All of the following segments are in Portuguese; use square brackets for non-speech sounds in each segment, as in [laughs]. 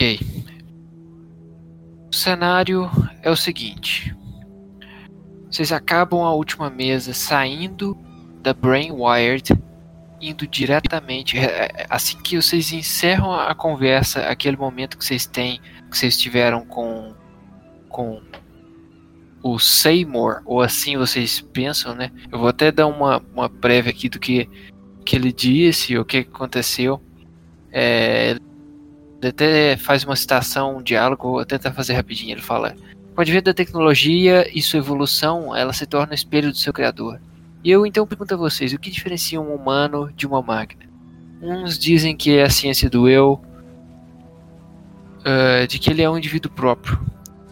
Ok. O cenário é o seguinte: vocês acabam a última mesa saindo da Brain Wired, indo diretamente. É, é, assim que vocês encerram a conversa, aquele momento que vocês têm, que vocês tiveram com, com o Seymour, ou assim vocês pensam, né? Eu vou até dar uma, uma prévia aqui do que, que ele disse, o que aconteceu. É, ele até faz uma citação, um diálogo, vou tentar fazer rapidinho. Ele fala: Com o advento da tecnologia e sua evolução, ela se torna o espelho do seu criador. E eu então pergunto a vocês: o que diferencia um humano de uma máquina? Uns dizem que é a ciência do eu, uh, de que ele é um indivíduo próprio.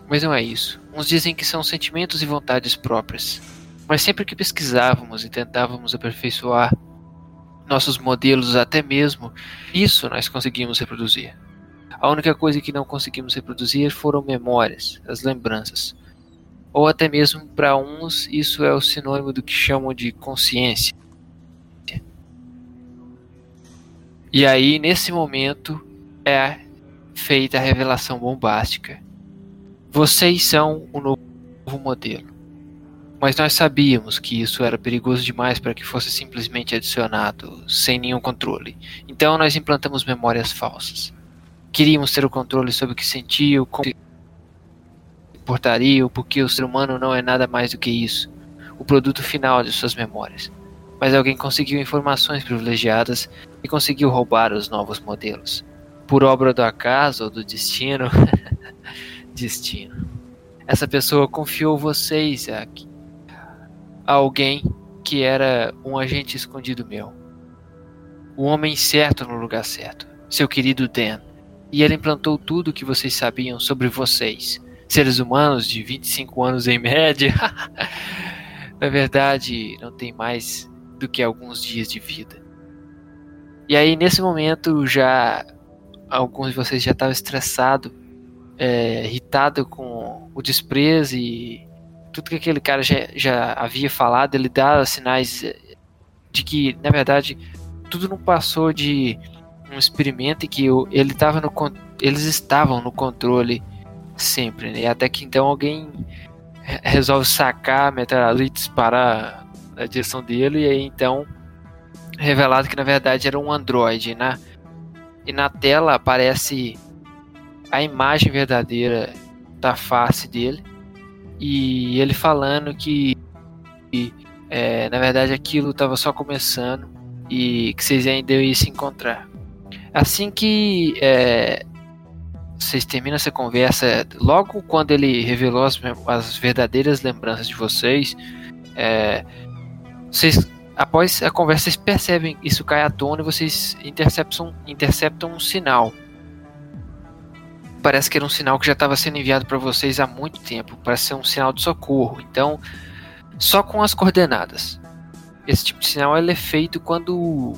Mas não é isso. Uns dizem que são sentimentos e vontades próprias. Mas sempre que pesquisávamos e tentávamos aperfeiçoar nossos modelos, até mesmo isso nós conseguimos reproduzir. A única coisa que não conseguimos reproduzir foram memórias, as lembranças. Ou até mesmo para uns, isso é o sinônimo do que chamam de consciência. E aí, nesse momento, é feita a revelação bombástica. Vocês são o novo modelo. Mas nós sabíamos que isso era perigoso demais para que fosse simplesmente adicionado sem nenhum controle. Então nós implantamos memórias falsas. Queríamos ter o controle sobre o que sentia, como se portaria, porque o ser humano não é nada mais do que isso o produto final de suas memórias. Mas alguém conseguiu informações privilegiadas e conseguiu roubar os novos modelos. Por obra do acaso ou do destino. [laughs] destino. Essa pessoa confiou vocês a, a alguém que era um agente escondido meu. O homem certo no lugar certo. Seu querido Dan e ele implantou tudo o que vocês sabiam sobre vocês, seres humanos de 25 anos em média. [laughs] Na verdade, não tem mais do que alguns dias de vida. E aí, nesse momento, já alguns de vocês já estavam estressados, é, irritado com o desprezo e tudo que aquele cara já, já havia falado. Ele dá sinais de que, na verdade, tudo não passou de um experimento em que ele tava no, eles estavam no controle sempre, né? Até que então alguém resolve sacar a metralhadora e disparar na direção dele, e aí então revelado que na verdade era um androide, né? E na tela aparece a imagem verdadeira da face dele e ele falando que, que é, na verdade aquilo estava só começando e que vocês ainda iam se encontrar. Assim que é, vocês terminam essa conversa, logo quando ele revelou as, as verdadeiras lembranças de vocês, é, vocês, após a conversa, vocês percebem isso cai à tona e vocês interceptam, interceptam um sinal. Parece que era um sinal que já estava sendo enviado para vocês há muito tempo, parece ser um sinal de socorro. Então, só com as coordenadas. Esse tipo de sinal é feito quando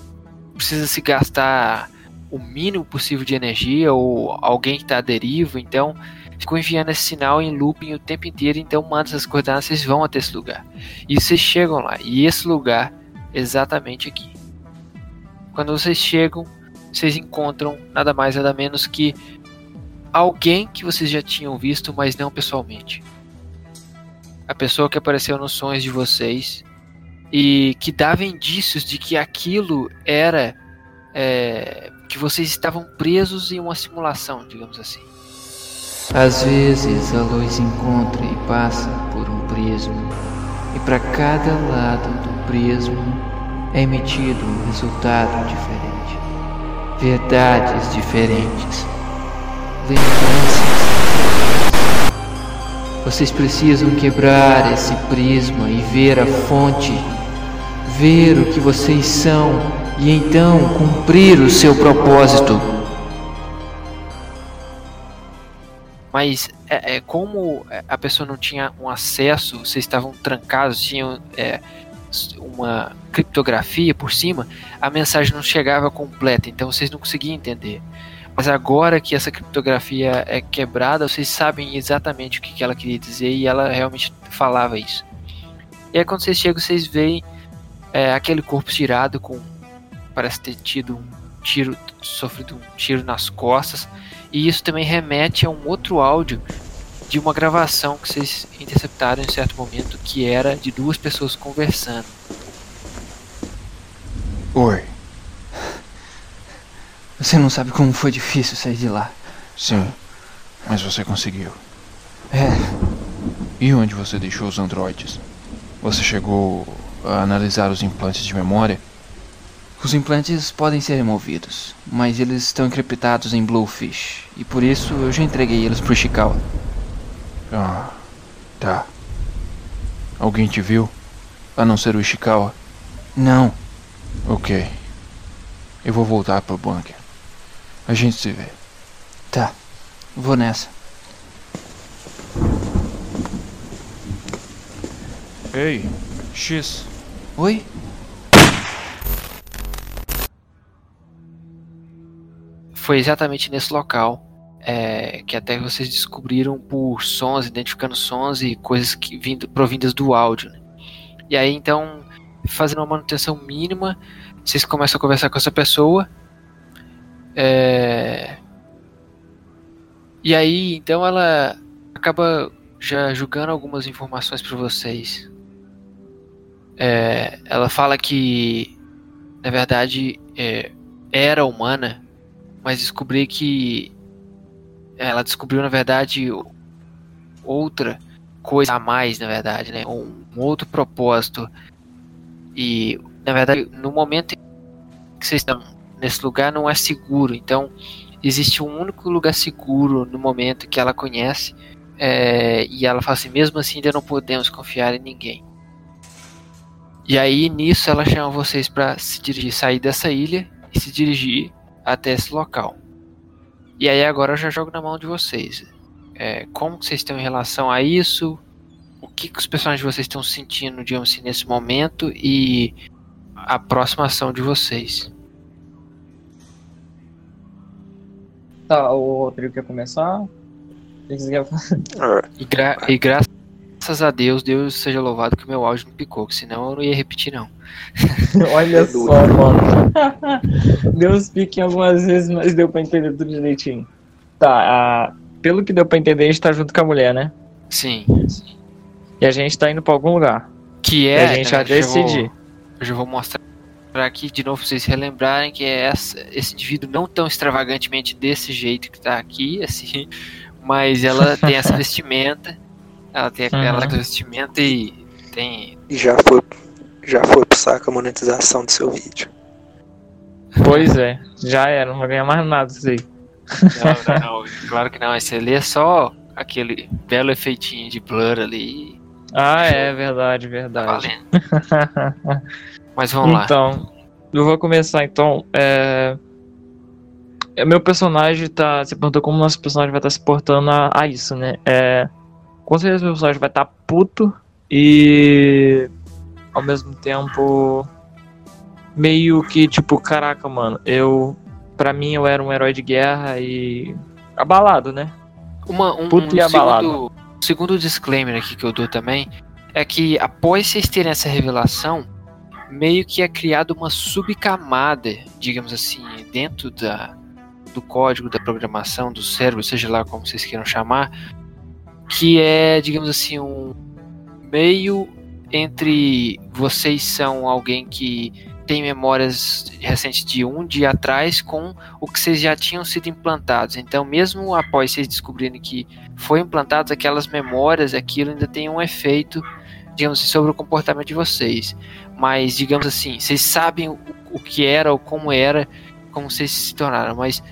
precisa se gastar o mínimo possível de energia ou alguém que está à deriva, então ficou enviando esse sinal em looping o tempo inteiro, então manda essas coordenadas, vocês vão até esse lugar. E vocês chegam lá, e esse lugar exatamente aqui. Quando vocês chegam, vocês encontram nada mais nada menos que alguém que vocês já tinham visto, mas não pessoalmente. A pessoa que apareceu nos sonhos de vocês e que dava indícios de que aquilo era é, que vocês estavam presos em uma simulação, digamos assim. Às vezes a luz encontra e passa por um prisma, e para cada lado do prisma é emitido um resultado diferente, verdades diferentes, lembranças. Vocês precisam quebrar esse prisma e ver a fonte, ver o que vocês são e então cumprir o seu propósito. Mas é, é, como a pessoa não tinha um acesso, vocês estavam trancados, tinham é, uma criptografia por cima, a mensagem não chegava completa, então vocês não conseguiam entender. Mas agora que essa criptografia é quebrada, vocês sabem exatamente o que, que ela queria dizer e ela realmente falava isso. E aí quando vocês chegam, vocês veem é, aquele corpo tirado com parece ter tido um tiro, sofrido um tiro nas costas E isso também remete a um outro áudio de uma gravação que vocês interceptaram em certo momento, que era de duas pessoas conversando. Oi. Você não sabe como foi difícil sair de lá. Sim, mas você conseguiu. É, E onde você deixou os androides? Você chegou a analisar os implantes de memória? Os implantes podem ser removidos, mas eles estão encriptados em Bluefish, e por isso eu já entreguei eles pro Ishikawa. Ah, tá. Alguém te viu? A não ser o Ishikawa? Não, Ok. Eu vou voltar pro bunker. A gente se vê. tá. Vou nessa. Ei, X. Oi? Foi exatamente nesse local é, que até vocês descobriram por sons, identificando sons e coisas que vindo, provindas do áudio. né? E aí então, fazendo uma manutenção mínima, vocês começam a conversar com essa pessoa. é, E aí então ela acaba já julgando algumas informações para vocês. É, ela fala que na verdade é, era humana mas descobri que ela descobriu na verdade outra coisa a mais, na verdade, né? Um, outro propósito. E na verdade, no momento que vocês estão nesse lugar não é seguro. Então, existe um único lugar seguro no momento que ela conhece. é, e ela fala assim, mesmo assim ainda não podemos confiar em ninguém. E aí nisso ela chama vocês para se dirigir, sair dessa ilha e se dirigir até esse local. E aí agora eu já jogo na mão de vocês. É, como que vocês estão em relação a isso? O que, que os personagens de vocês estão sentindo, digamos assim, nesse momento e a próxima ação de vocês. Tá, o Rodrigo quer começar? Falar? E, gra e graças a Deus, Deus seja louvado que o meu áudio não picou, que senão eu não ia repetir não. [laughs] Olha só, mano. deu uns piques algumas vezes, mas deu pra entender tudo direitinho. Tá, a- pelo que deu pra entender, a gente tá junto com a mulher, né? Sim. E a gente tá indo pra algum lugar. Que E é. a gente já né, eu vou- decidir. Eu já vou mostrar aqui de novo pra vocês relembrarem que é essa- esse indivíduo não tão extravagantemente desse jeito que tá aqui, assim, [laughs] mas ela tem essa [laughs] vestimenta, ela tem aquela Uhum. vestimenta e tem. E já foi, já foi pro saco a monetização do seu vídeo. Pois é, já era, não vai ganhar mais nada isso aí. Não, não, não, [laughs] claro que não, esse ali é só aquele belo efeitinho de blur ali. Ah, é verdade, Tá verdade. valendo. [laughs] Mas vamos lá. Então, eu vou começar então. É... é, Meu personagem tá. Você perguntou como nosso personagem vai estar se portando a, a isso, né? É... Com certeza meu personagem vai estar puto e. Ao mesmo tempo. Meio que tipo, caraca, mano, eu. Pra mim eu era um herói de guerra e. Abalado, né? Uma, um, Puto um e abalado. segundo, segundo disclaimer aqui que eu dou também é que após vocês terem essa revelação, meio que é criada uma subcamada, digamos assim, dentro da, do código da programação do cérebro, seja lá como vocês queiram chamar, que é, digamos assim, um meio entre vocês são alguém que tem memórias recentes de um dia atrás com o que vocês já tinham sido implantados. Então, mesmo após vocês descobrirem que foi implantado aquelas memórias, aquilo ainda tem um efeito, digamos assim, sobre o comportamento de vocês. Mas, digamos assim, vocês sabem o, o que era ou como era, como vocês se tornaram. Mas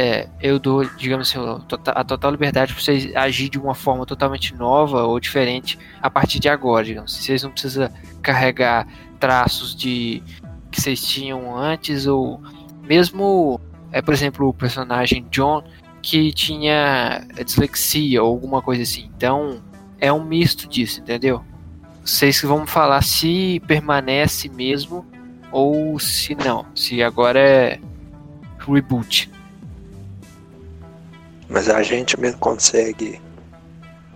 é, eu dou, digamos assim, tota- a total liberdade para vocês agir de uma forma totalmente nova ou diferente a partir de agora, digamos. assim. Vocês não precisam carregar traços de que vocês tinham antes ou mesmo, é, por exemplo, o personagem John que tinha dislexia ou alguma coisa assim. Então, é um misto disso, entendeu? Vocês que vão falar se permanece mesmo ou se não. Se agora é reboot. Mas a gente mesmo consegue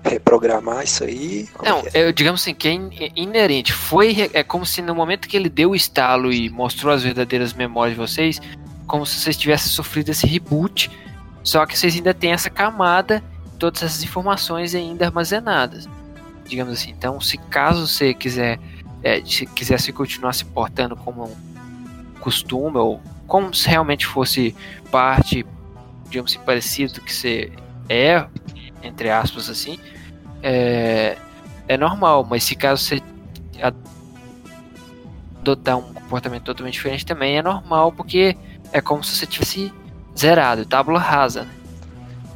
reprogramar isso aí. Não, é? eu, digamos assim, que é é inerente. Foi, é como se no momento que ele deu o estalo e mostrou as verdadeiras memórias de vocês, como se vocês tivessem sofrido esse reboot Só que vocês ainda têm essa camada, todas essas informações ainda armazenadas. Digamos assim. Então, se caso você quiser, é, se quisesse continuar se portando como um costume, ou como se realmente fosse parte, digamos assim, parecido do que você é, entre aspas assim, é, é normal. Mas se caso você adotar um comportamento totalmente diferente também é normal, porque é como se você tivesse zerado, tábula rasa. Né?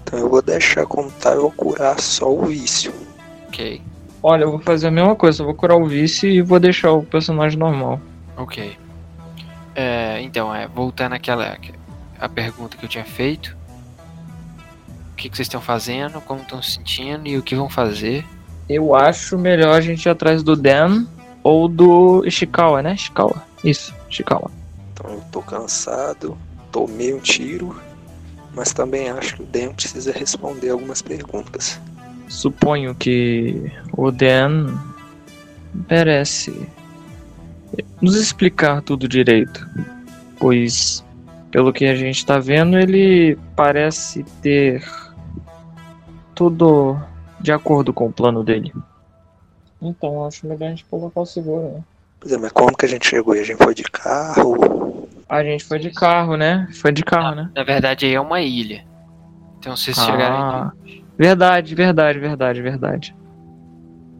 Então eu vou deixar como tá, eu vou curar só o vício. Ok, Olha, eu vou fazer a mesma coisa, eu vou curar o vice e vou deixar o personagem normal. ok. É, então, é, voltando àquela a pergunta que eu tinha feito. O que, que vocês estão fazendo, como estão se sentindo e o que vão fazer. Eu acho melhor a gente ir atrás do Dan ou do Ishikawa, né? Ishikawa. Isso, Ishikawa. Então eu tô cansado, tomei um tiro, mas também acho que o Dan precisa responder algumas perguntas. Suponho que o Dan merece nos explicar tudo direito, pois pelo que a gente tá vendo, ele parece ter tudo de acordo com o plano dele. Então, acho melhor a gente colocar o seguro, né? Pois é, mas como que a gente chegou aí? A gente foi de carro? A gente foi de carro, né? Foi de carro, né? Na verdade, aí é uma ilha. Então, vocês. Ah, verdade, verdade, verdade, verdade.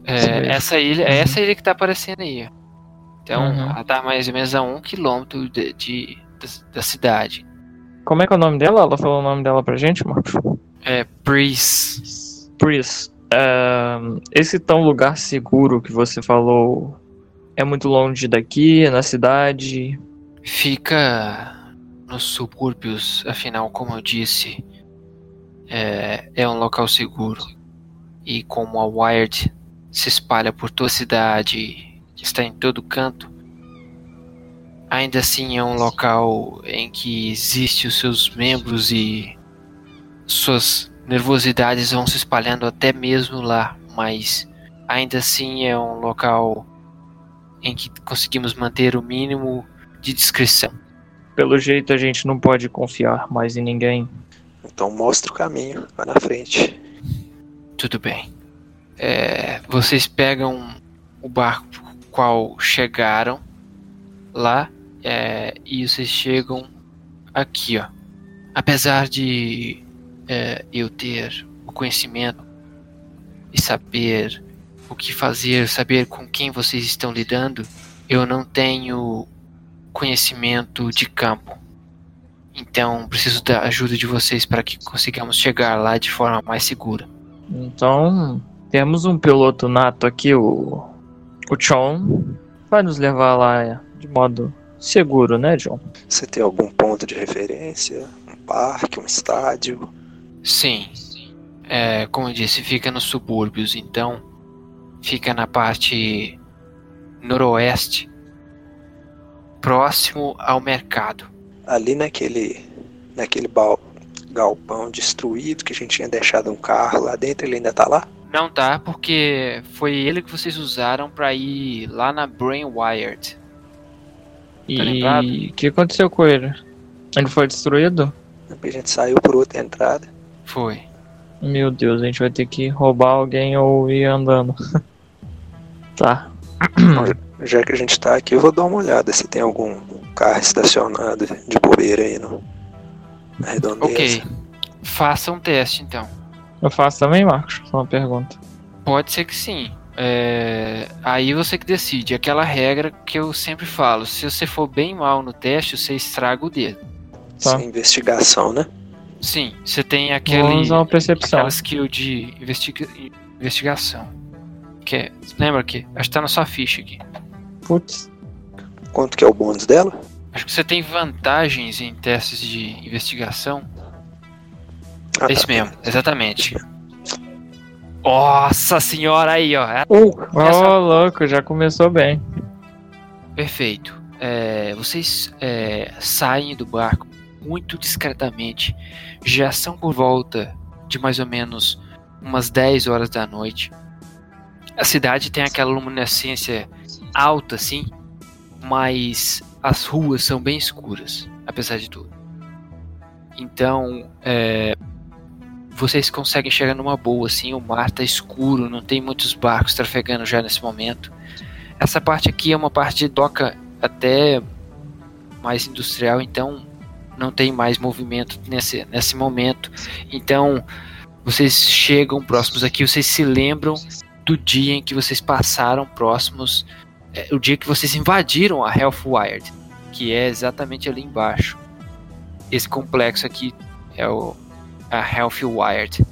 É, Sim. essa ilha, é essa ilha que tá aparecendo aí. ó. Então, Uhum. ela tá mais ou menos a um quilômetro de, de- da, da cidade. Como é que é o nome dela? Ela falou o nome dela pra gente, Marcos? É Breeze. Pris, ahn, esse tão lugar seguro que você falou é muito longe daqui, é na cidade. Fica nos subúrbios, afinal, como eu disse, é, é um local seguro. E como a Wired se espalha por toda a cidade, está em todo canto, ainda assim é um local em que existe os seus membros e suas nervosidades vão se espalhando até mesmo lá, mas ainda assim é um local em que conseguimos manter o mínimo de discrição. Pelo jeito a gente não pode confiar mais em ninguém. Então mostra o caminho, vai na frente. Tudo bem. É, vocês pegam o barco qual chegaram lá é, e vocês chegam aqui, ó. Apesar de é, eu ter o conhecimento e saber o que fazer, saber com quem vocês estão lidando, eu não tenho conhecimento de campo. Então preciso da ajuda de vocês para que consigamos chegar lá de forma mais segura. Então, temos um piloto nato aqui, o, o Chon. Vai nos levar lá de modo seguro, né, John? Você tem algum ponto de referência? Um parque, um estádio? Sim. É, como eu disse, fica nos subúrbios, então fica na parte noroeste, próximo ao mercado. Ali naquele, naquele bal- galpão destruído que a gente tinha deixado um carro lá dentro, ele ainda tá lá? Não tá, porque foi ele que vocês usaram para ir lá na Brain Wired. E lembrado? o que aconteceu com ele? Ele foi destruído? A gente saiu por outra entrada. Foi. Meu Deus, a gente vai ter que roubar alguém ou ir andando. [laughs] tá. [clears throat] Já que a gente tá aqui, eu vou dar uma olhada se tem algum carro estacionado de bobeira aí no, na redondeza. Ok. Faça um teste então. Eu faço também, Marcos? Só uma pergunta. Pode ser que sim. É, Aí você que decide. Aquela regra que eu sempre falo: se você for bem mal no teste, você estraga o dedo. Tá. Sem investigação, né? Sim, você tem Vamos aquele, usar uma percepção. aquela skill de investiga- investigação. Que é, lembra que? Acho que tá na sua ficha aqui. Putz. Quanto que é o bônus dela? Acho que você tem vantagens em testes de investigação. Ah, É isso tá. mesmo, exatamente. Nossa senhora aí, ó. É Uh, oh, Essa- louco, já começou bem. Perfeito. É, vocês é, saem do barco muito discretamente. Já são por volta de mais ou menos umas 10 horas da noite. A cidade tem aquela luminescência alta, assim, mas as ruas são bem escuras, apesar de tudo. Então, é, vocês conseguem chegar numa boa, assim, o mar tá escuro, não tem muitos barcos trafegando já nesse momento. Essa parte aqui é uma parte de doca até mais industrial, então não tem mais movimento nesse, nesse momento. Então, vocês chegam próximos aqui, vocês se lembram do dia em que vocês passaram próximos, é, o dia que vocês invadiram a Health Wired, que é exatamente ali embaixo. Esse complexo aqui é o a Health Wired.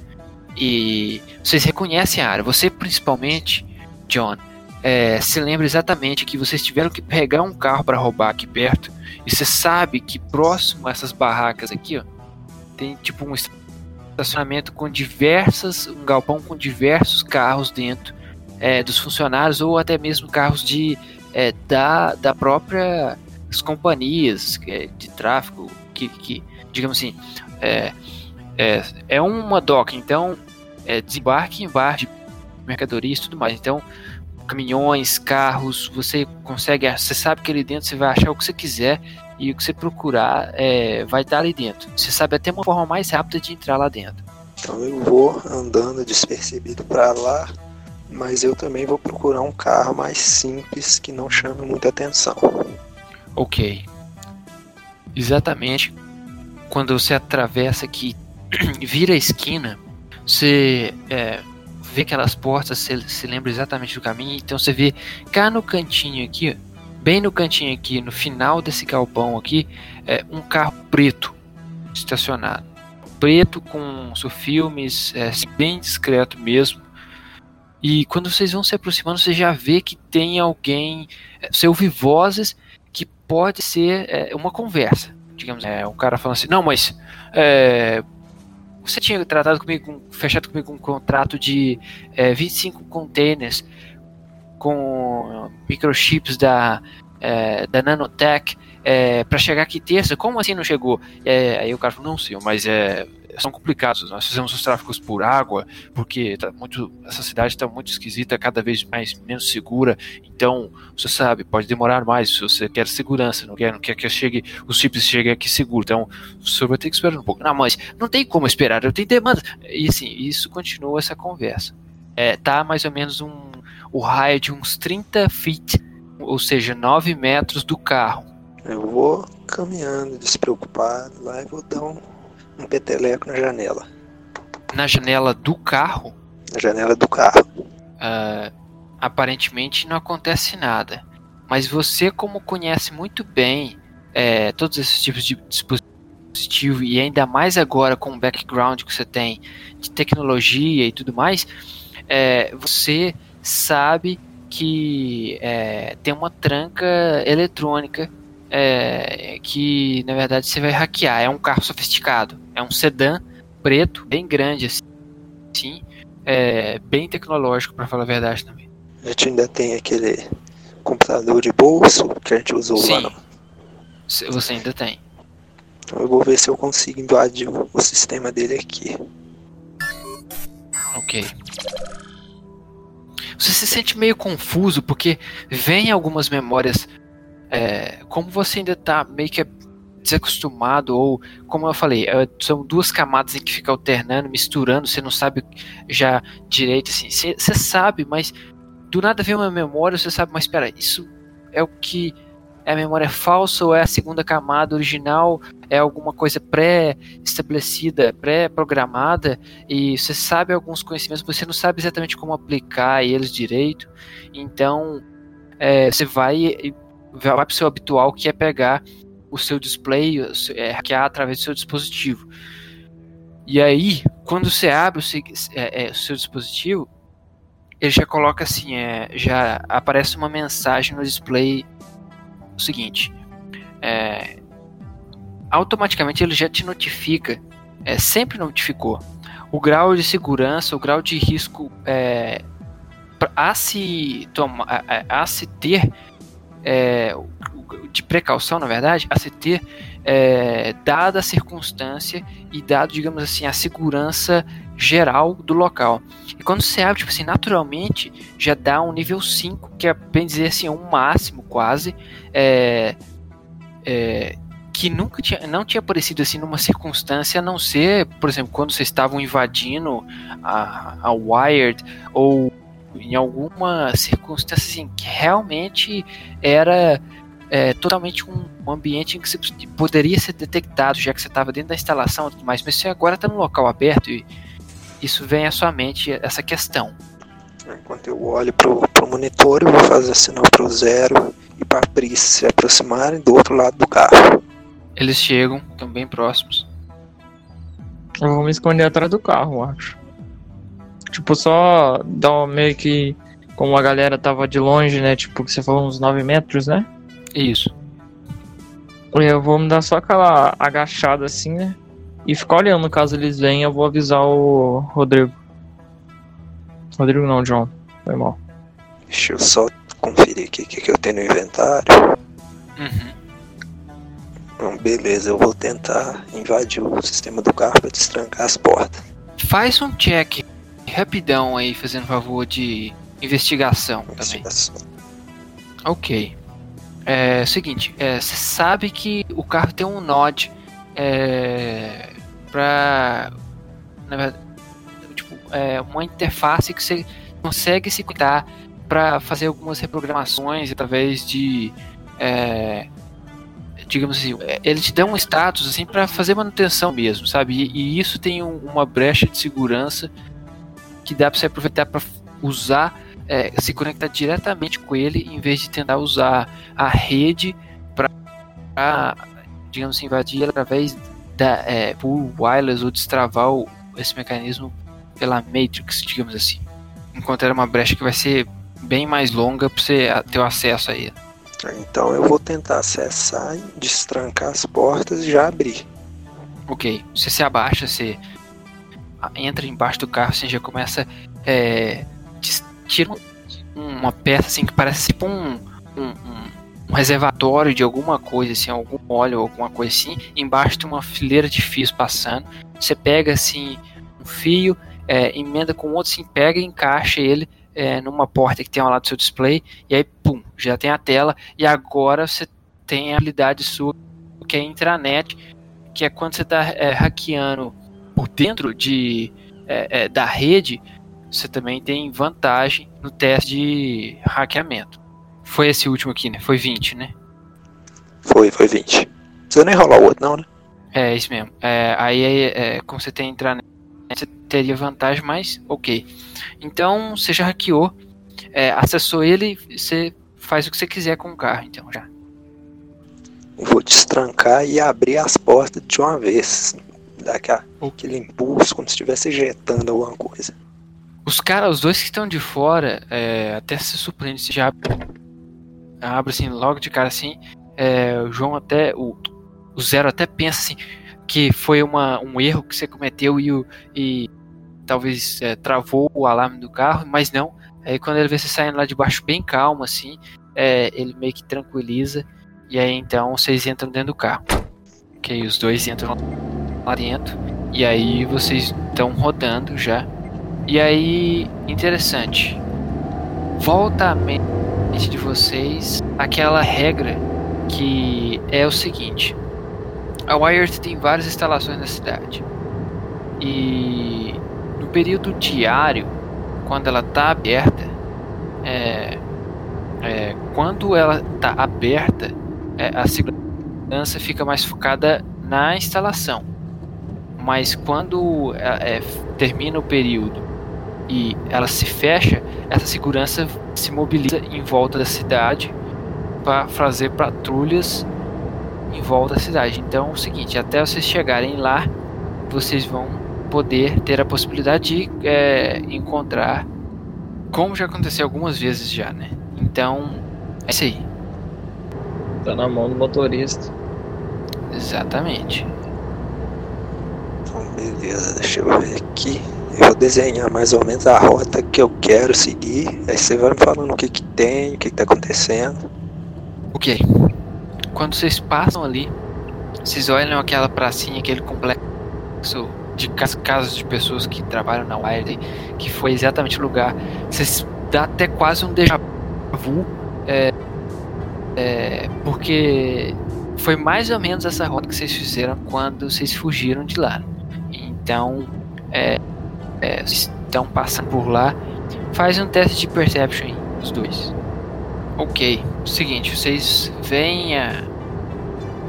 E vocês reconhecem a área. Você principalmente, John, é, se lembra exatamente que vocês tiveram que pegar um carro para roubar aqui perto. E você sabe que próximo a essas barracas aqui, ó, tem tipo um estacionamento com diversas, um galpão com diversos carros dentro é, dos funcionários ou até mesmo carros de é, da, da própria as companhias é, de tráfego que, que digamos assim é, é, é uma doca, então é desembarque embarque mercadorias e tudo mais. Então, caminhões, carros, você consegue, você sabe que ali dentro você vai achar o que você quiser e o que você procurar é, vai estar ali dentro. Você sabe até uma forma mais rápida de entrar lá dentro. Então eu vou andando despercebido para lá, mas eu também vou procurar um carro mais simples que não chame muita atenção. Ok. Exatamente. Quando você atravessa aqui [clears throat] vira a esquina, você é, vê aquelas portas, você se lembra exatamente do caminho, então você vê cá no cantinho aqui, bem no cantinho aqui, no final desse galpão aqui, é um carro preto estacionado. Preto com filmes, é, bem discreto mesmo. E quando vocês vão se aproximando, você já vê que tem alguém. É, você ouve vozes que pode ser é, uma conversa. Digamos, é, um cara falando assim: Não, mas é, você tinha tratado comigo, fechado comigo um contrato de é, 25 containers com microchips da, é, da Nanotech é, para chegar aqui terça. Como assim não chegou? É, aí o cara falou, não, senhor, mas é, são complicados. Nós fizemos os tráficos por água, porque tá muito, essa cidade está muito esquisita, cada vez mais menos segura. Então, você sabe, pode demorar mais se você quer segurança, não quer, não quer que chegue, os chips cheguem aqui seguro. Então, o senhor vai ter que esperar um pouco. Não, mas não tem como esperar, eu tenho demanda. E assim, isso continua essa conversa. É, tá mais ou menos um, o raio de uns 30 feet, ou seja, 9 metros do carro. Eu vou caminhando despreocupado lá e vou dar um um peteleco na janela. Na janela do carro? Na janela do carro. Uh, aparentemente não acontece nada. Mas você, como conhece muito bem é, todos esses tipos de dispositivo e ainda mais agora com o background que você tem de tecnologia e tudo mais, é, você sabe que é, tem uma tranca eletrônica é, que na verdade você vai hackear. É um carro sofisticado, é um sedã preto, bem grande assim, é, bem tecnológico para falar a verdade também. A gente ainda tem aquele computador de bolso que a gente usou Sim. lá. Não. Você ainda tem. Então eu vou ver se eu consigo invadir o, o sistema dele aqui. Ok. Você se sente meio confuso porque vem algumas memórias é, como você ainda está meio que desacostumado, ou como eu falei, é, são duas camadas em que fica alternando, misturando, você não sabe já direito, assim, você, sabe, mas do nada vem uma memória, você sabe, mas espera, isso é o que é a memória falsa ou é a segunda camada original, é alguma coisa pré-estabelecida, pré-programada, e você sabe alguns conhecimentos, você não sabe exatamente como aplicar eles direito, então é, você vai vai para o seu habitual, que é pegar o seu display, é, hackear através do seu dispositivo. E aí, quando você abre o, é, é, o seu dispositivo, ele já coloca assim, é, já aparece uma mensagem no display o seguinte, é, automaticamente ele já te notifica, é, sempre notificou, o grau de segurança, o grau de risco é, a se, toma, a, a se ter é, de precaução, na verdade, a se ter, é, dada a circunstância e dado, digamos assim, a segurança geral do local. E quando você abre, tipo assim, naturalmente já dá um nível 5, que é bem dizer assim, um máximo quase, é, é, que nunca tinha, não tinha aparecido assim numa circunstância a não ser, por exemplo, quando vocês estavam invadindo a, a Wired ou em alguma circunstância assim que realmente era é, totalmente um, um, ambiente em que você poderia ser detectado, já que você estava dentro da instalação e tudo mais, mas você agora está no local aberto e isso vem à sua mente, essa questão. Enquanto eu olho pro, pro monitor, eu vou fazer sinal pro Zero e pra Pris se aproximarem do outro lado do carro. Eles chegam, estão bem próximos. Eu vou me esconder atrás do carro, eu acho. Tipo, só dar meio que. Como a galera tava de longe, né? Tipo, que você falou uns 9 metros, né? Isso. Eu vou me dar só aquela agachada assim, né? E ficar olhando caso eles venham, eu vou avisar o Rodrigo. Rodrigo não, John. Foi mal. Deixa eu só conferir aqui o que, que eu tenho no inventário. Uhum. Então, beleza, eu vou tentar invadir o sistema do carro para destrancar as portas. Faz um check rapidão aí, fazendo favor de investigação, Investigação. também. Ok. É seguinte, é, você sabe que o carro tem um node é, pra. Na verdade, tipo, é uma interface que você consegue se cuidar para fazer algumas reprogramações através de. É, digamos assim, é, ele te dá um status assim para fazer manutenção mesmo, sabe? E, e isso tem um, uma brecha de segurança que dá para você aproveitar para usar, é, se conectar diretamente com ele, em vez de tentar usar a rede para, digamos assim, invadir através da é, por wireless ou destravar o, esse mecanismo pela Matrix, digamos assim. Enquanto era uma brecha que vai ser bem mais longa para você ter o acesso a ele. Então eu vou tentar acessar, destrancar as portas e já abrir. Ok, você se abaixa, você entra embaixo do carro, você já começa. É, tira uma peça assim que parece tipo um, um, um, reservatório de alguma coisa, assim, algum óleo, alguma coisa assim. Embaixo tem uma fileira de fios passando. Você pega assim um fio, é, emenda com outro, assim, pega e encaixa ele é, numa porta que tem ao lado do seu display, e aí, pum, já tem a tela, e agora você tem a habilidade sua, que é intranet, que é quando você está é, hackeando por dentro de, é, é, da rede, você também tem vantagem no teste de hackeamento. Foi esse último aqui, né? Foi 20, né? Foi, foi 20. Você nem rolar o outro, não, né? É, isso mesmo. É, aí, é, como você tem intranet, você teria vantagem, mas ok. Então, você já hackeou, é, acessou ele, você faz o que você quiser com o carro, então já. Vou destrancar e abrir as portas de uma vez. Dar aquele impulso, como se estivesse ejetando alguma coisa. Os caras, os dois que estão de fora, é, até se surpreende, se já abre assim, logo de cara assim. É, o João até. O, o Zero até pensa assim que foi uma, um erro que você cometeu e, e talvez é, travou o alarme do carro, mas não. Aí quando ele vê você saindo lá de baixo bem calmo assim, é, ele meio que tranquiliza e aí então vocês entram dentro do carro. Ok, os dois entram lá dentro e aí vocês estão rodando já. E aí, interessante, volta à mente de vocês aquela regra que é o seguinte: a Wired tem várias instalações na cidade. E no período diário, quando ela está aberta, é, é, quando ela está aberta, é, a segurança fica mais focada na instalação. Mas quando é, é, termina o período e ela se fecha, essa segurança se mobiliza em volta da cidade para fazer patrulhas em volta da cidade. Então é o seguinte, até vocês chegarem lá, vocês vão poder ter a possibilidade de é, encontrar, como já aconteceu algumas vezes já, né? Então, é isso aí. Tá na mão do motorista. Exatamente. Então, beleza, deixa eu ver aqui. Eu vou desenhar mais ou menos a rota que eu quero seguir. Aí você vai me falando o que que tem, o que que tá acontecendo. Ok. Quando vocês passam ali, vocês olham aquela pracinha, aquele complexo de casas de pessoas que trabalham na Wired, que foi exatamente o lugar. Vocês dá até quase um déjà vu, é, é, porque foi mais ou menos essa rota que vocês fizeram quando vocês fugiram de lá. Então, é, é, estão passando por lá. Faz um teste de perception os dois. Ok, seguinte, vocês veem a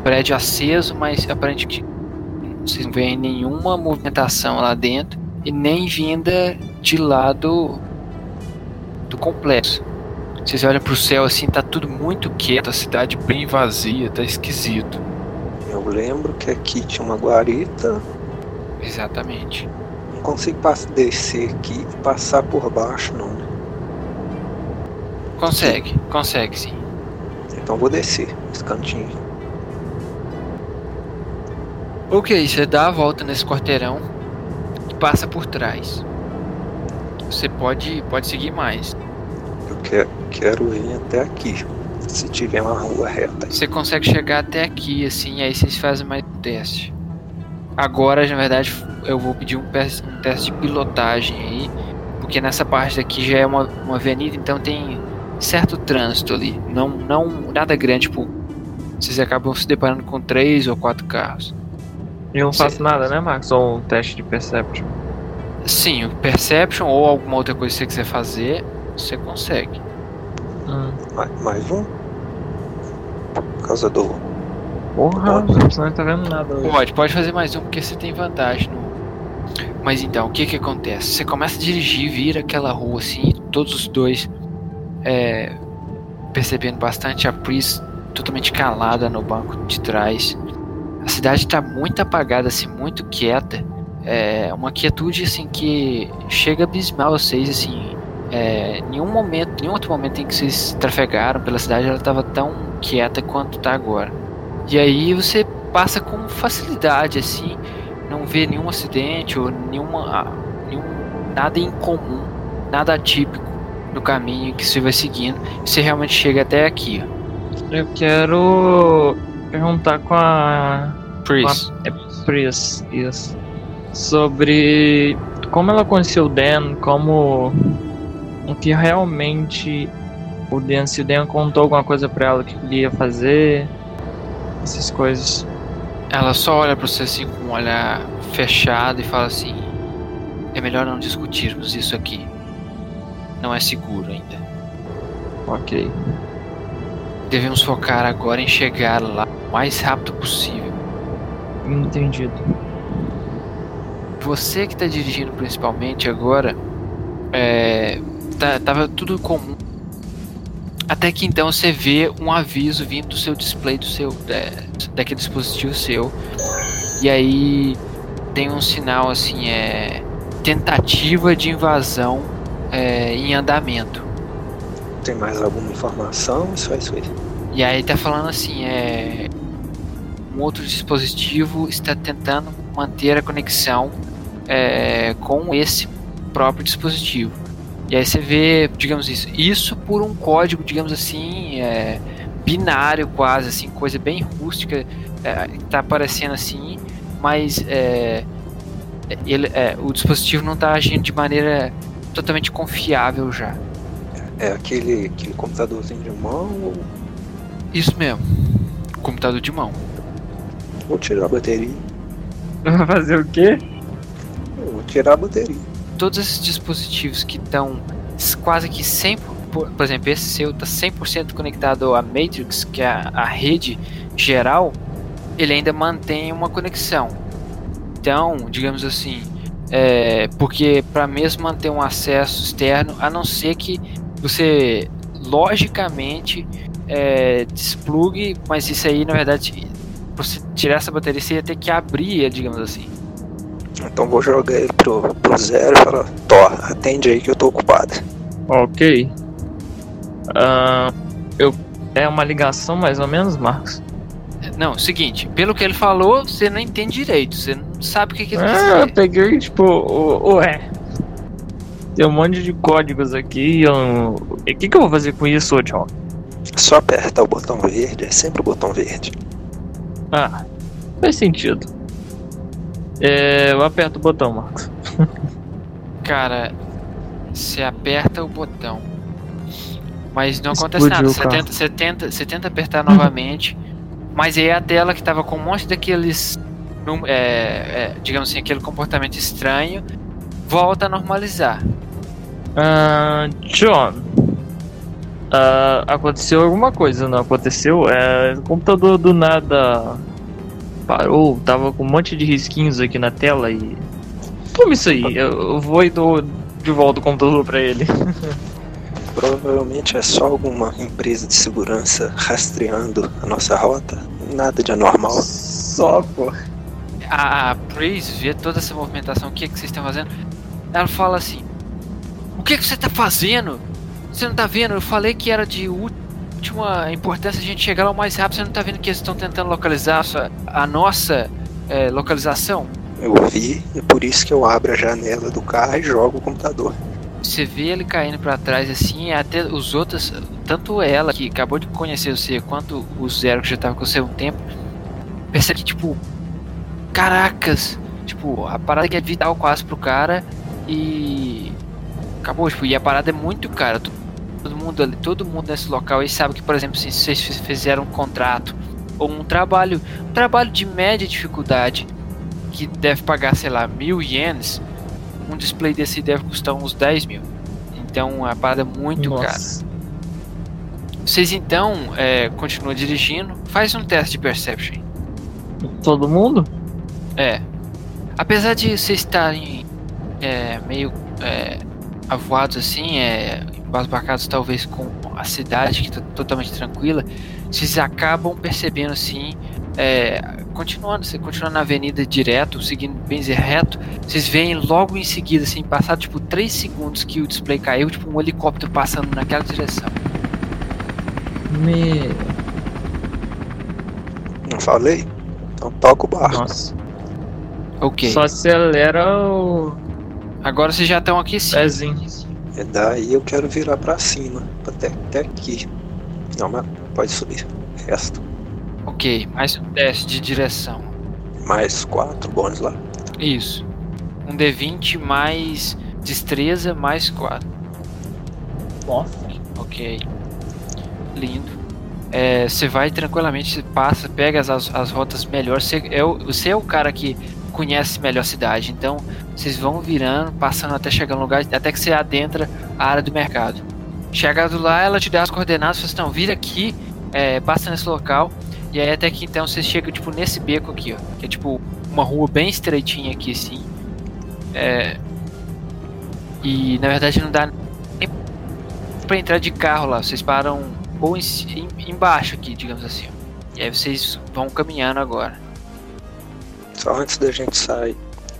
prédio aceso, mas aparentemente vocês não veem nenhuma movimentação lá dentro e nem vinda de lado do complexo. Vocês olham pro céu assim, tá tudo muito quieto, a cidade bem vazia, tá esquisito. Eu lembro que aqui tinha uma guarita. Exatamente. Consigo descer aqui e passar por baixo, não. né? Consegue, consegue sim. Então vou descer esse cantinho. Ok, você dá a volta nesse quarteirão e passa por trás. Você pode, pode seguir mais. Eu quero, quero vir até aqui. Se tiver uma rua reta. Você consegue chegar até aqui, assim, aí vocês fazem mais um teste. Agora, na verdade, eu vou pedir um, um teste de pilotagem aí, porque nessa parte daqui já é uma, uma avenida, então tem certo trânsito ali. Não, não nada grande, tipo, vocês acabam se deparando com três ou quatro carros. Eu não Cê- faço nada, né, Max? Só um teste de perception. Sim, o Perception ou alguma outra coisa que você quiser fazer, você consegue. Hum. Mais, mais um? Por causa do. Porra, você não tá vendo nada hoje. Pode, pode fazer mais um porque você tem vantagem no. Mas então, o que que acontece? Você começa a dirigir, vira aquela rua assim, todos os dois é, percebendo bastante a Pris totalmente calada no banco de trás. A cidade tá muito apagada, assim, muito quieta. É uma quietude assim que chega a abismar vocês, assim. É, nenhum momento, nenhum outro momento em que vocês trafegaram pela cidade, ela estava tão quieta quanto tá agora. E aí você passa com facilidade, assim, não vê nenhum acidente ou nenhuma, nenhum, nada incomum, nada atípico no caminho que você vai seguindo. E você realmente chega até aqui. Eu quero perguntar com a Pris. é Pris, isso. Sobre como ela conheceu o Dan, como o que realmente o Dan, se o Dan contou alguma coisa pra ela que ele ia fazer, essas coisas. Ela só olha pra você assim com um olhar fechado e fala assim: É melhor não discutirmos isso aqui. Não é seguro ainda. Ok. Devemos focar agora em chegar lá o mais rápido possível. Entendido. Você que tá dirigindo principalmente agora, é, tá- tava tudo comum. Até que então você vê um aviso vindo do seu display do seu é, daquele dispositivo seu. E aí tem um sinal assim, é tentativa de invasão é, em andamento. Tem mais alguma informação? Só isso aí. E aí tá falando assim, é. Um outro dispositivo está tentando manter a conexão é, com esse próprio dispositivo. E aí você vê, digamos isso, isso por um código, digamos assim, é, binário quase, assim, coisa bem rústica, é, tá aparecendo assim, mas é, ele, é, o dispositivo não está agindo de maneira totalmente confiável já. É aquele, aquele computadorzinho de mão ou Isso mesmo, computador de mão. vou tirar a bateria? [laughs] Vai fazer o quê? Eu Vou tirar a bateria. Todos esses dispositivos que estão quase que 100%, por, por exemplo, esse seu está 100% conectado à Matrix, que é a, a rede geral, ele ainda mantém uma conexão. Então, digamos assim, é, porque para mesmo manter um acesso externo, a não ser que você logicamente é, desplugue, mas isso aí na verdade, você tirar essa bateria, você ia ter que abrir digamos assim. Então vou jogar ele pro, pro zero e falar, Tó, atende aí que eu tô ocupado. Ok. Ah, eu é uma ligação mais ou menos, Marcos? Não, seguinte, pelo que ele falou, você não entende direito, você não sabe o que, que ele Ah, eu peguei tipo, o- ué. Tem um monte de códigos aqui. Eu... E o que, que eu vou fazer com isso, John? Só apertar o botão verde, é sempre o botão verde. Ah, faz sentido. É, eu aperto o botão, Marcos. [laughs] Cara, você aperta o botão, mas não acontece Explodiu nada. Você tenta, você, tenta, você tenta apertar novamente, Mas aí a tela que tava com um monte daqueles. é, é, digamos assim, aquele comportamento estranho, volta a normalizar. Ah, John. Ah, aconteceu alguma coisa, não aconteceu? É, o computador do nada parou, tava com um monte de risquinhos aqui na tela e. Toma isso aí, eu, vou e dou de volta o computador pra ele. [laughs] Provavelmente é só alguma empresa de segurança rastreando a nossa rota. Nada de anormal. Só, pô. A, Praise vê toda essa movimentação, o que, que vocês estão fazendo. Ela fala assim: O que, que você tá fazendo? Você não tá vendo? Eu falei que era de última importância a gente chegar lá o mais rápido. Você não tá vendo que eles estão tentando localizar a, sua- a nossa é, localização? Eu vi, é por isso que eu abro a janela do carro e jogo o computador. Você vê ele caindo pra trás assim, até os outros, tanto ela que acabou de conhecer você, quanto o Zero que já tava com você há um tempo, percebe que tipo, caracas, tipo, a parada que é vital quase pro cara e acabou, tipo, e a parada é muito cara. To- Todo mundo ali, todo mundo nesse local aí sabe que, por exemplo, se vocês fiz- fizeram um contrato ou um trabalho, um trabalho de média dificuldade que deve pagar, sei lá, mil ienes, um display desse deve custar uns 10 mil. Então a parada é muito cara. Nossa. Vocês então é, continuam dirigindo, faz um teste de perception. Todo mundo? É. Apesar de vocês estarem é, meio é, avoados assim, é, embasbacados talvez com a cidade que está totalmente tranquila, vocês acabam percebendo assim, é, continuando, você continua na avenida direto, seguindo bem reto, vocês veem logo em seguida, assim, passado tipo 3 segundos que o display caiu, tipo um helicóptero passando naquela direção. Me... Não falei? Então toca o barco. Nossa. Ok. Só acelera o Agora vocês já estão aqui sim. pezinho. É daí eu quero virar pra cima. Até, até aqui. Não, mas pode subir. Resto. Ok, mais um teste de direção. Mais quatro bônus lá. Isso. Um D20 mais destreza mais 4. Nossa. Ok. Lindo. É, Você vai tranquilamente, você passa, pega as, as, as rotas melhores. Você é, o, você é o cara que conhece melhor a cidade. Então vocês vão virando, passando até chegar no lugar, até que você adentra a área do mercado. Chegado lá, ela te dá as coordenadas, você não, vira aqui, é, passa nesse local. E aí até que então você chega tipo nesse beco aqui, ó. Que é tipo uma rua bem estreitinha aqui assim. É, e na verdade não dá nem pra entrar de carro lá. Vocês param ou em, em- embaixo aqui, digamos assim. E aí vocês vão caminhando agora. Antes da gente sair,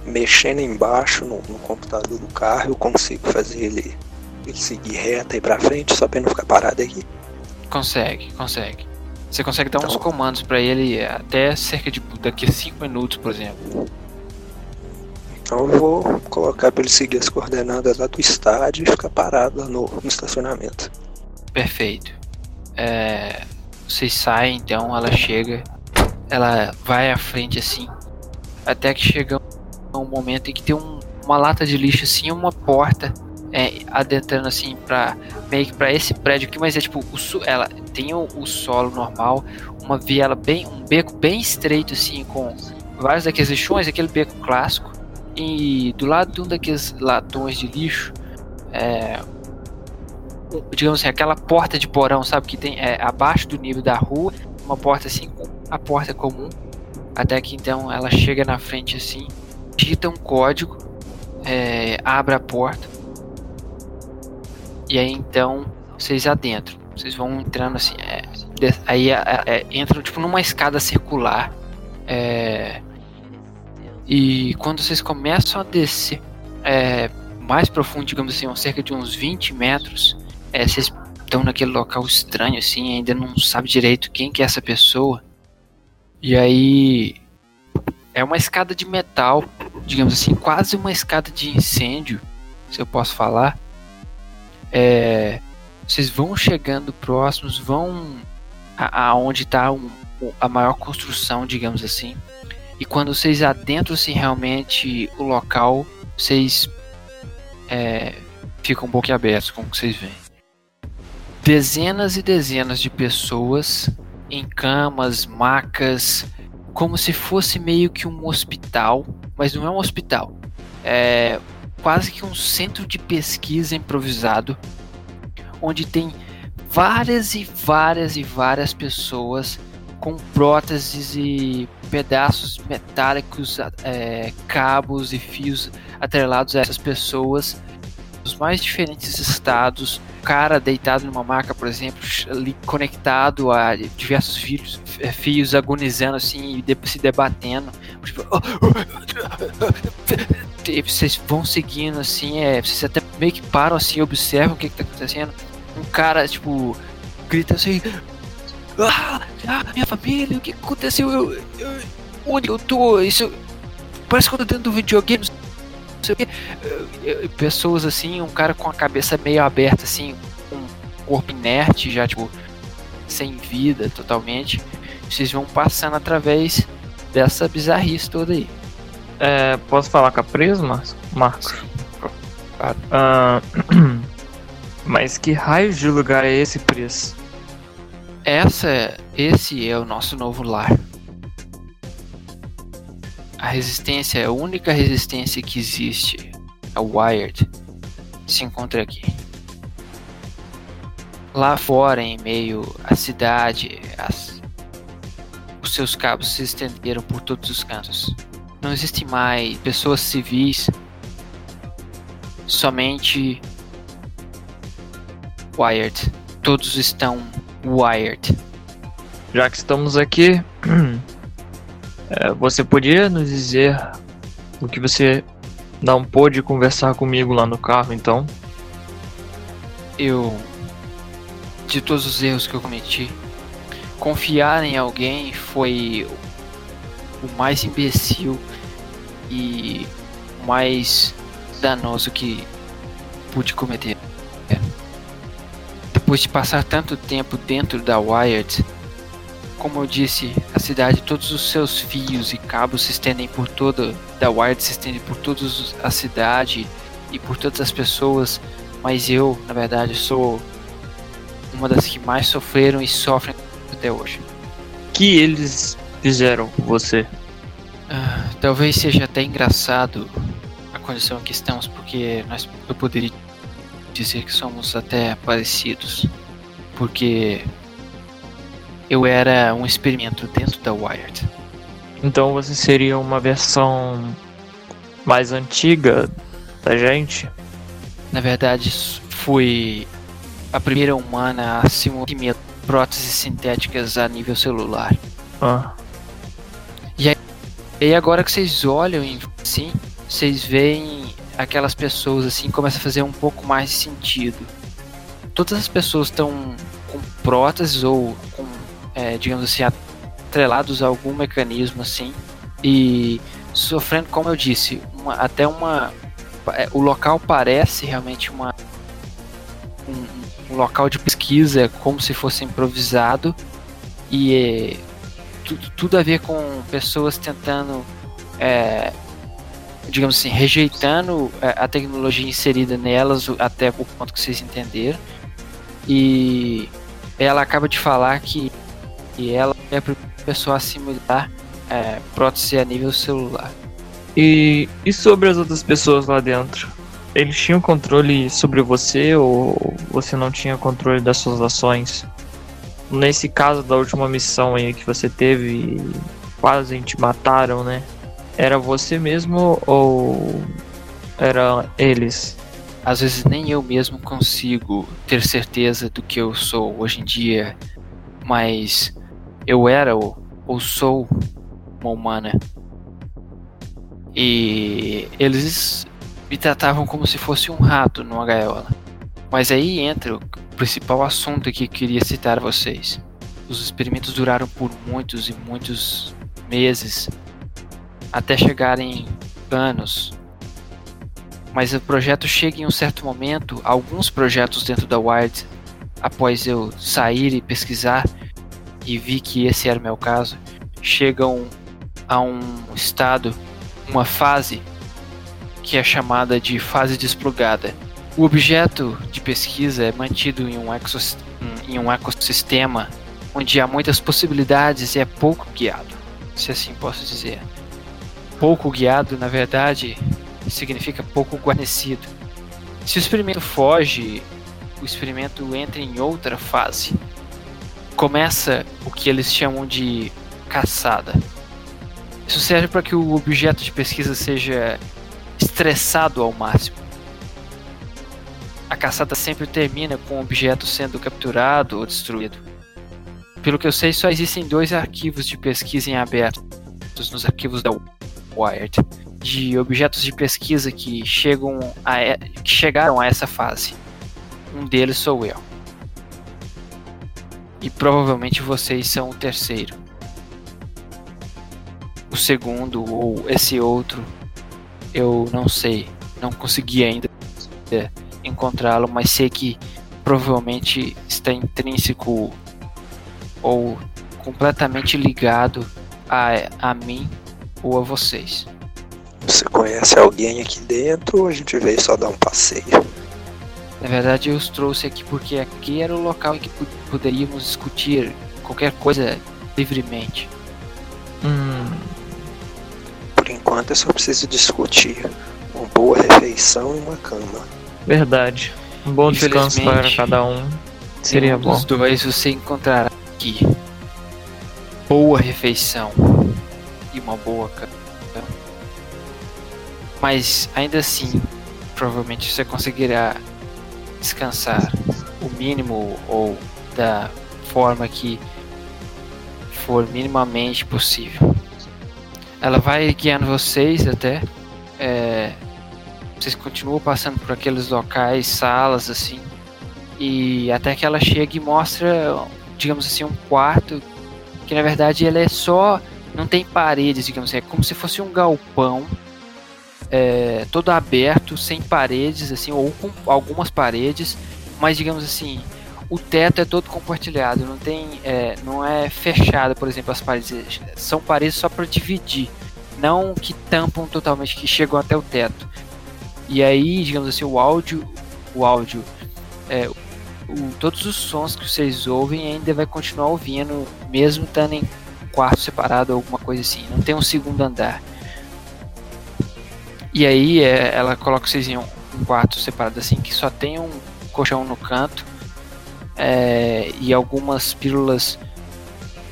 mexendo embaixo no, no computador do carro, eu consigo fazer ele, ele seguir reto aí pra frente, só pra ele não ficar parado aqui. Consegue, consegue. Você consegue dar uns Então- comandos pra ele até cerca de daqui a 5 minutos, por exemplo. Então eu vou colocar pra ele seguir as coordenadas lá do estádio e ficar parado lá no, no estacionamento. Perfeito. É, vocês saem, então ela chega, ela vai à frente assim, até que chega um momento em que tem um- uma lata de lixo assim, uma porta é, adentrando assim para meio que para esse prédio aqui, mas é tipo o ela tem o, o solo normal, uma viela bem, um beco bem estreito assim com vários daqueles lixões, aquele beco clássico e do lado de um daqueles latões de lixo é, digamos assim, aquela porta de porão, sabe, que tem é, abaixo do nível da rua, uma porta assim, a porta comum, até que então ela chega na frente assim, digita um código, é, abre a porta, e aí então vocês adentram, vocês vão entrando assim, é, aí é, é, entram tipo numa escada circular, é, e quando vocês começam a descer é, mais profundo, digamos assim, cerca de uns 20 metros, é, vocês estão naquele local estranho, assim, ainda não sabe direito quem que é essa pessoa. E aí é uma escada de metal, digamos assim, quase uma escada de incêndio, se eu posso falar. É, vocês vão chegando próximos, vão aonde está a maior construção, digamos assim. E quando vocês adentram-se realmente o local, vocês é, ficam boquiabertos com o que vocês veem. Dezenas e dezenas de pessoas em camas, macas, como se fosse meio que um hospital, mas não é um hospital. É quase que um centro de pesquisa improvisado, onde tem várias e várias e várias pessoas com próteses e pedaços metálicos, é, cabos e fios atrelados a essas pessoas dos mais diferentes estados. O cara deitado numa maca, por exemplo, conectado a diversos fios, é, fios agonizando assim e se debatendo. Tipo, e vocês vão seguindo assim, é, vocês até meio que param assim, observam o que, que tá acontecendo. Um cara, tipo, grita assim. Ah, ah, minha família, o que aconteceu? Eu, eu, onde eu tô? Isso parece que eu tô dentro do videogame. Sei o que. Pessoas assim, um cara com a cabeça meio aberta, assim, com um corpo inerte, já tipo, sem vida totalmente. Vocês vão passando através dessa bizarrice toda aí. É, posso falar com a Prisma, Marcos? Claro. Ah, [clears throat] mas que raio de lugar é esse, Pris? Essa, esse é o nosso novo lar. A resistência, a única resistência que existe, a Wired, se encontra aqui. Lá fora, em meio à cidade, as, os seus cabos se estenderam por todos os cantos. Não existem mais pessoas civis, somente Wired. Todos estão Wired. Já que estamos aqui, [clears throat] é, você podia nos dizer o que você não pôde conversar comigo lá no carro, então? Eu, de todos os erros que eu cometi, confiar em alguém foi o mais imbecil e o mais danoso que pude cometer. Depois de passar tanto tempo dentro da Wired, como eu disse, a cidade, todos os seus fios e cabos se estendem por toda da Wired se estendem por toda a cidade e por todas as pessoas, mas eu, na verdade, sou uma das que mais sofreram e sofrem até hoje. Que eles fizeram com você? Ah, talvez seja até engraçado a condição em que estamos, porque nós, eu poderia dizer que somos até parecidos, porque eu era um experimento dentro da Wired. Então você seria uma versão mais antiga da gente? Na verdade, fui a primeira humana a simular próteses sintéticas a nível celular. Ah. E, aí, e agora que vocês olham assim, vocês veem aquelas pessoas assim começa a fazer um pouco mais de sentido. Todas as pessoas estão com próteses ou é, digamos assim, atrelados a algum mecanismo assim e sofrendo, como eu disse, uma, até uma. É, o local parece realmente uma um, um, local de pesquisa, como se fosse improvisado e é, tudo, tudo a ver com pessoas tentando é, digamos assim, rejeitando é, a tecnologia inserida nelas até o ponto que vocês entenderam. E ela acaba de falar que, que ela é a pessoa a simular é, prótese a nível celular. E, e sobre as outras pessoas lá dentro? Eles tinham controle sobre você ou você não tinha controle das suas ações? Nesse caso da última missão aí que você teve, quase te mataram, né? Era você mesmo ou era eles? Às vezes nem eu mesmo consigo ter certeza do que eu sou hoje em dia, mas eu era ou, ou sou uma humana. E eles me tratavam como se fosse um rato numa gaiola. Mas aí entra o principal assunto que eu queria citar a vocês. Os experimentos duraram por muitos e muitos meses até chegarem anos. Mas o projeto chega em um certo momento, alguns projetos dentro da Wired, após eu sair e pesquisar e vi que esse era o meu caso, chegam a um estado, uma fase que é chamada de fase desplugada. O objeto de pesquisa é mantido em um, em um ecossistema onde há muitas possibilidades e é pouco guiado, se assim posso dizer. Pouco guiado, na verdade, significa pouco guarnecido. Se o experimento foge, o experimento entra em outra fase. Começa o que eles chamam de caçada. Isso serve para que o objeto de pesquisa seja estressado ao máximo. A caçada sempre termina com o objeto sendo capturado ou destruído. Pelo que eu sei, só existem dois arquivos de pesquisa em aberto nos arquivos da Wired de objetos de pesquisa que chegam a, que chegaram a essa fase. Um deles sou eu. E provavelmente vocês são o terceiro. O segundo ou esse outro, eu não sei, não consegui ainda encontrá-lo, mas sei que provavelmente está intrínseco ou completamente ligado a, a mim ou a vocês. Você conhece alguém aqui dentro ou a gente veio só dar um passeio? Na verdade, eu os trouxe aqui porque aqui era o local em que poderíamos discutir qualquer coisa livremente. Hum. Por enquanto, eu só preciso discutir uma boa refeição e uma cama. Verdade. Um bom descanso para cada um seria um bom. Os dois você encontrará aqui boa refeição e uma boa cama. Mas ainda assim, provavelmente você conseguirá descansar o mínimo ou da forma que for minimamente possível. Ela vai guiando vocês até. É, vocês continuam passando por aqueles locais, salas assim. E até que ela chega e mostra, digamos assim, um quarto que na verdade ele é só. Não tem paredes, digamos assim, é como se fosse um galpão é, todo aberto, sem paredes, assim, ou com algumas paredes, mas digamos assim, o teto é todo compartilhado, não tem, é, não é fechado, por exemplo, as paredes são paredes só para dividir, não que tampam totalmente, que chegam até o teto. E aí, digamos assim, o áudio, o áudio, é, o, todos os sons que vocês ouvem ainda vai continuar ouvindo, mesmo estando em quarto separado ou alguma coisa assim. Não tem um segundo andar. E aí é, ela coloca vocês em um, um, quarto separado assim, que só tem um colchão no canto é, e algumas pílulas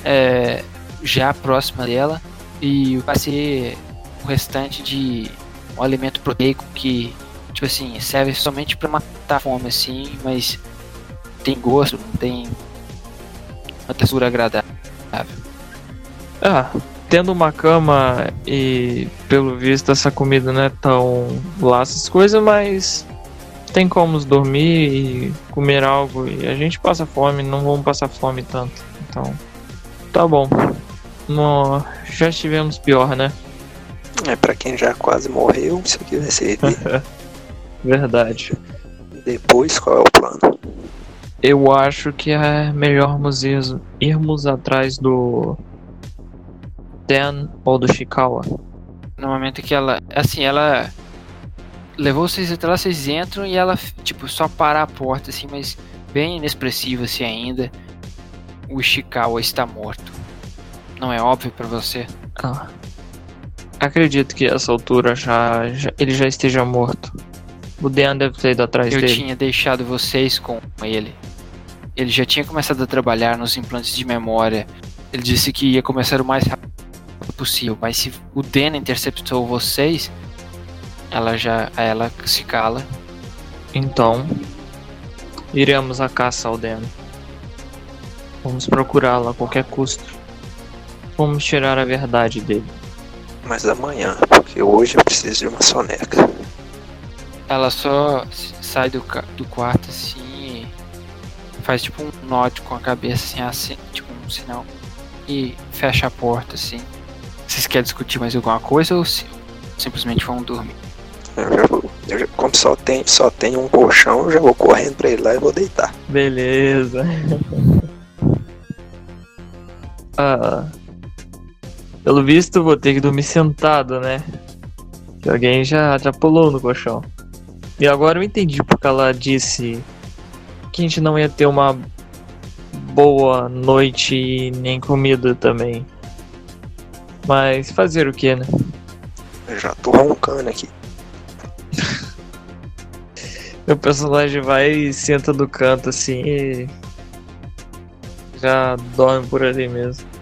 é, já próxima dela e vai ser o restante de um alimento proteico que tipo assim serve somente para matar a fome assim, mas tem gosto, tem uma textura agradável. Ah, tendo uma cama e pelo visto essa comida não é tão lá essas coisas, mas tem como dormir e comer algo e a gente passa fome, não vamos passar fome tanto. Então, tá bom. No, já estivemos pior, né? É, pra quem já quase morreu, isso aqui vai ser. [laughs] Verdade. Depois, qual é o plano? Eu acho que é melhor irmos atrás do Dan ou do Shikawa? No momento que ela. Assim, ela. Levou vocês até lá, vocês entram e ela, tipo, só para a porta, assim, mas bem inexpressiva assim ainda. O Ishikawa está morto. Não é óbvio para você? Ah. Acredito que a essa altura já, já, ele já esteja morto. O Dan deve ter ido atrás Eu dele. Eu tinha deixado vocês com ele. Ele já tinha começado a trabalhar nos implantes de memória. Ele disse que ia começar o mais rápido possível. Mas se o Dena interceptou vocês, ela já ela se cala. Então, iremos à caça ao Dena. Vamos procurá-la a qualquer custo. Vamos tirar a verdade dele. Mas amanhã, porque hoje eu preciso de uma soneca. Ela só sai do, do quarto assim e faz tipo um note com a cabeça assim, assim tipo um sinal. E fecha a porta assim. Vocês querem discutir mais alguma coisa ou se, simplesmente vão dormir? Eu já vou, eu já, como só tem, só tem um colchão, eu já vou correndo pra ir lá e vou deitar. Beleza. [laughs] ah, pelo visto, vou ter que dormir sentado, né? Que alguém já, já pulou no colchão. E agora eu entendi porque ela disse que a gente não ia ter uma boa noite e nem comida também. Mas fazer o que, né? Eu já tô roncando aqui. [laughs] Meu personagem vai e senta no canto assim e. Já dorme por ali mesmo.